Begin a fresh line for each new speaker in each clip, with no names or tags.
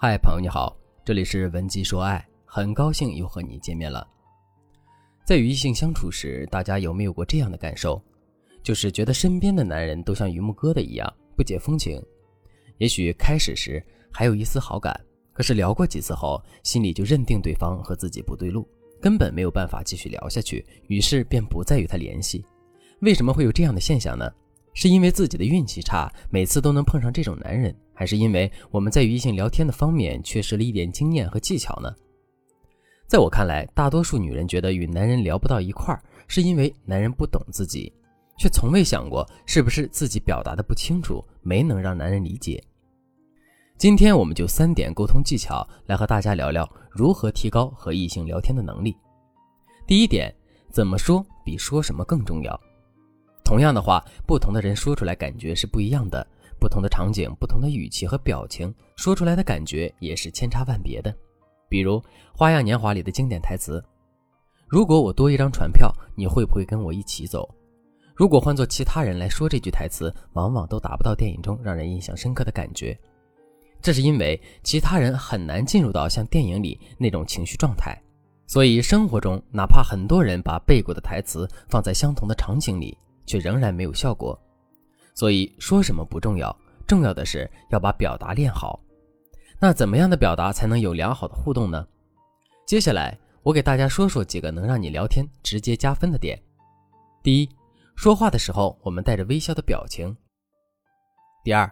嗨，朋友你好，这里是文姬说爱，很高兴又和你见面了。在与异性相处时，大家有没有过这样的感受？就是觉得身边的男人都像榆木疙瘩一样不解风情。也许开始时还有一丝好感，可是聊过几次后，心里就认定对方和自己不对路，根本没有办法继续聊下去，于是便不再与他联系。为什么会有这样的现象呢？是因为自己的运气差，每次都能碰上这种男人，还是因为我们在与异性聊天的方面缺失了一点经验和技巧呢？在我看来，大多数女人觉得与男人聊不到一块儿，是因为男人不懂自己，却从未想过是不是自己表达的不清楚，没能让男人理解。今天我们就三点沟通技巧来和大家聊聊如何提高和异性聊天的能力。第一点，怎么说比说什么更重要。同样的话，不同的人说出来感觉是不一样的。不同的场景、不同的语气和表情，说出来的感觉也是千差万别的。比如《花样年华》里的经典台词：“如果我多一张船票，你会不会跟我一起走？”如果换做其他人来说这句台词，往往都达不到电影中让人印象深刻的感觉。这是因为其他人很难进入到像电影里那种情绪状态。所以生活中，哪怕很多人把背过的台词放在相同的场景里。却仍然没有效果，所以说什么不重要，重要的是要把表达练好。那怎么样的表达才能有良好的互动呢？接下来我给大家说说几个能让你聊天直接加分的点。第一，说话的时候我们带着微笑的表情。第二，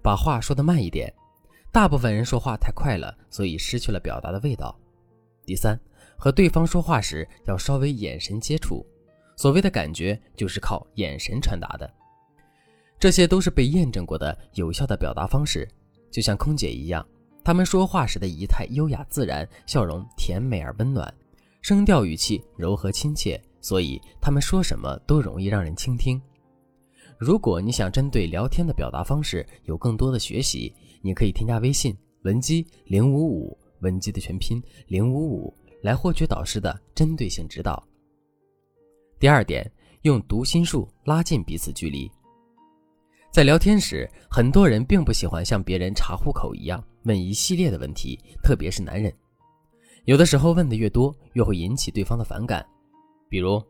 把话说得慢一点，大部分人说话太快了，所以失去了表达的味道。第三，和对方说话时要稍微眼神接触。所谓的感觉就是靠眼神传达的，这些都是被验证过的有效的表达方式。就像空姐一样，她们说话时的仪态优雅自然，笑容甜美而温暖，声调语气柔和亲切，所以她们说什么都容易让人倾听。如果你想针对聊天的表达方式有更多的学习，你可以添加微信文姬零五五，文姬的全拼零五五，来获取导师的针对性指导。第二点，用读心术拉近彼此距离。在聊天时，很多人并不喜欢像别人查户口一样问一系列的问题，特别是男人。有的时候问的越多，越会引起对方的反感。比如，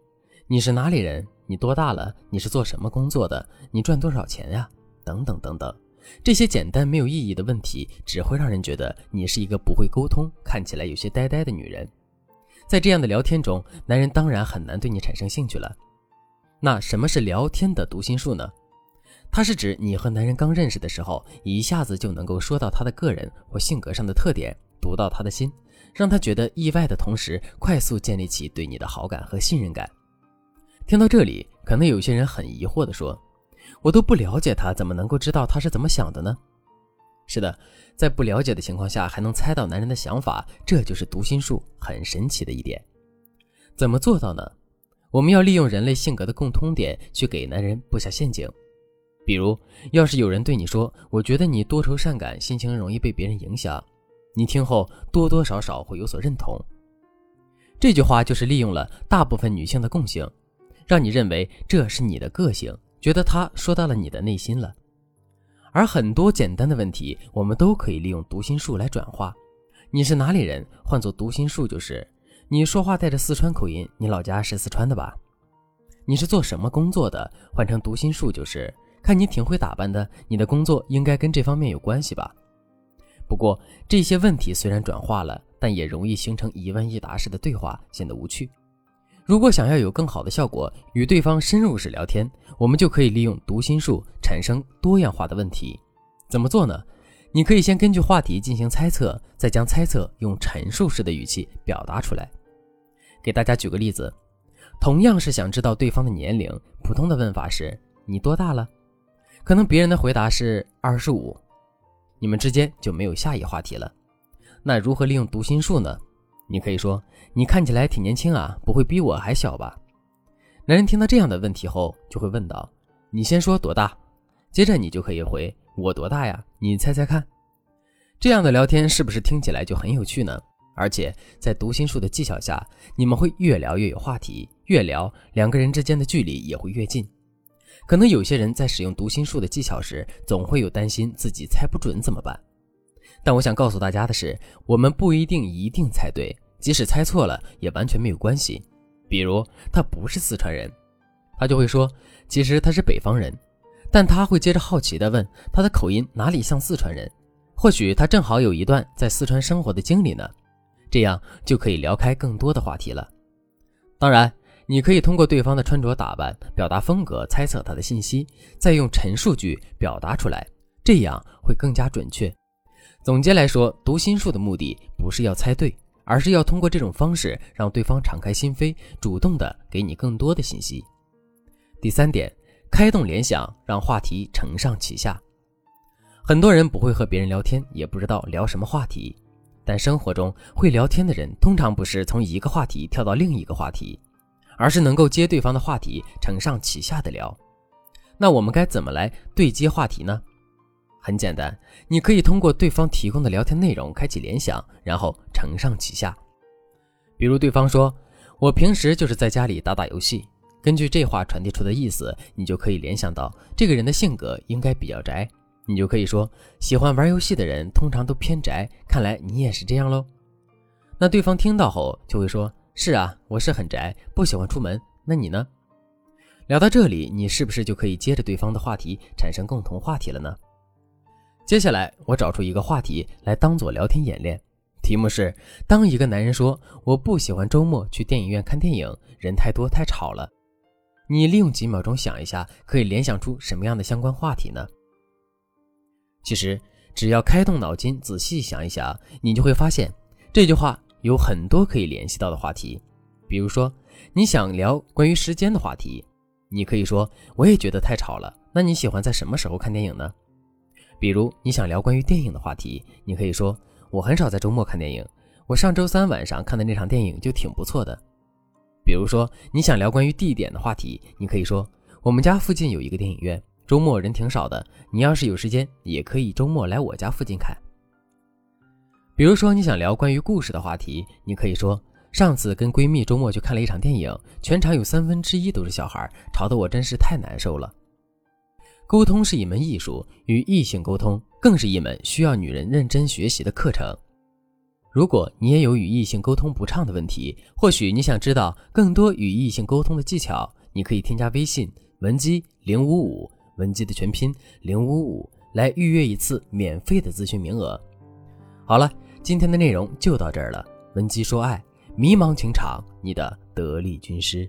你是哪里人？你多大了？你是做什么工作的？你赚多少钱呀？等等等等，这些简单没有意义的问题，只会让人觉得你是一个不会沟通、看起来有些呆呆的女人。在这样的聊天中，男人当然很难对你产生兴趣了。那什么是聊天的读心术呢？它是指你和男人刚认识的时候，一下子就能够说到他的个人或性格上的特点，读到他的心，让他觉得意外的同时，快速建立起对你的好感和信任感。听到这里，可能有些人很疑惑地说：“我都不了解他，怎么能够知道他是怎么想的呢？”是的，在不了解的情况下还能猜到男人的想法，这就是读心术很神奇的一点。怎么做到呢？我们要利用人类性格的共通点去给男人布下陷阱。比如，要是有人对你说：“我觉得你多愁善感，心情容易被别人影响。”你听后多多少少会有所认同。这句话就是利用了大部分女性的共性，让你认为这是你的个性，觉得他说到了你的内心了。而很多简单的问题，我们都可以利用读心术来转化。你是哪里人？换做读心术就是：你说话带着四川口音，你老家是四川的吧？你是做什么工作的？换成读心术就是：看你挺会打扮的，你的工作应该跟这方面有关系吧？不过这些问题虽然转化了，但也容易形成一问一答式的对话，显得无趣。如果想要有更好的效果，与对方深入式聊天，我们就可以利用读心术产生多样化的问题。怎么做呢？你可以先根据话题进行猜测，再将猜测用陈述式的语气表达出来。给大家举个例子，同样是想知道对方的年龄，普通的问法是“你多大了”，可能别人的回答是二十五，你们之间就没有下一话题了。那如何利用读心术呢？你可以说：“你看起来挺年轻啊，不会比我还小吧？”男人听到这样的问题后，就会问道：“你先说多大？”接着你就可以回：“我多大呀？你猜猜看。”这样的聊天是不是听起来就很有趣呢？而且在读心术的技巧下，你们会越聊越有话题，越聊两个人之间的距离也会越近。可能有些人在使用读心术的技巧时，总会有担心自己猜不准怎么办？但我想告诉大家的是，我们不一定一定猜对，即使猜错了也完全没有关系。比如他不是四川人，他就会说其实他是北方人，但他会接着好奇地问他的口音哪里像四川人？或许他正好有一段在四川生活的经历呢，这样就可以聊开更多的话题了。当然，你可以通过对方的穿着打扮、表达风格猜测他的信息，再用陈述句表达出来，这样会更加准确。总结来说，读心术的目的不是要猜对，而是要通过这种方式让对方敞开心扉，主动的给你更多的信息。第三点，开动联想，让话题承上启下。很多人不会和别人聊天，也不知道聊什么话题，但生活中会聊天的人，通常不是从一个话题跳到另一个话题，而是能够接对方的话题，承上启下的聊。那我们该怎么来对接话题呢？很简单，你可以通过对方提供的聊天内容开启联想，然后承上启下。比如对方说：“我平时就是在家里打打游戏。”根据这话传递出的意思，你就可以联想到这个人的性格应该比较宅，你就可以说：“喜欢玩游戏的人通常都偏宅，看来你也是这样喽。”那对方听到后就会说：“是啊，我是很宅，不喜欢出门。那你呢？”聊到这里，你是不是就可以接着对方的话题产生共同话题了呢？接下来，我找出一个话题来当做聊天演练，题目是：当一个男人说我不喜欢周末去电影院看电影，人太多太吵了，你利用几秒钟想一下，可以联想出什么样的相关话题呢？其实，只要开动脑筋，仔细想一想，你就会发现这句话有很多可以联系到的话题。比如说，你想聊关于时间的话题，你可以说：我也觉得太吵了。那你喜欢在什么时候看电影呢？比如你想聊关于电影的话题，你可以说我很少在周末看电影，我上周三晚上看的那场电影就挺不错的。比如说你想聊关于地点的话题，你可以说我们家附近有一个电影院，周末人挺少的，你要是有时间也可以周末来我家附近看。比如说你想聊关于故事的话题，你可以说上次跟闺蜜周末去看了一场电影，全场有三分之一都是小孩，吵得我真是太难受了。沟通是一门艺术，与异性沟通更是一门需要女人认真学习的课程。如果你也有与异性沟通不畅的问题，或许你想知道更多与异性沟通的技巧，你可以添加微信文姬零五五，文姬的全拼零五五，来预约一次免费的咨询名额。好了，今天的内容就到这儿了。文姬说爱，迷茫情场，你的得力军师。